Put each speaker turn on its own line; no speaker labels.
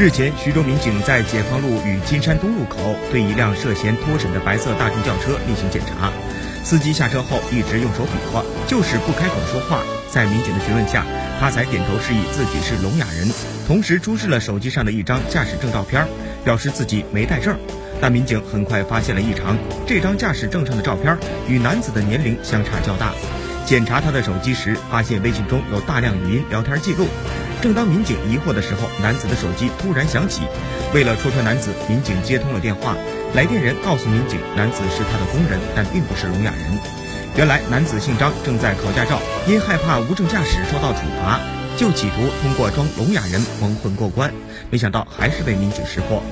日前，徐州民警在解放路与金山东路口对一辆涉嫌脱审的白色大众轿车进行检查，司机下车后一直用手比划，就是不开口说话。在民警的询问下，他才点头示意自己是聋哑人，同时出示了手机上的一张驾驶证照片，表示自己没带证。但民警很快发现了异常，这张驾驶证上的照片与男子的年龄相差较大。检查他的手机时，发现微信中有大量语音聊天记录。正当民警疑惑的时候，男子的手机突然响起。为了戳穿男子，民警接通了电话。来电人告诉民警，男子是他的工人，但并不是聋哑人。原来男子姓张，正在考驾照，因害怕无证驾驶受到处罚，就企图通过装聋哑人蒙混过关，没想到还是被民警识破。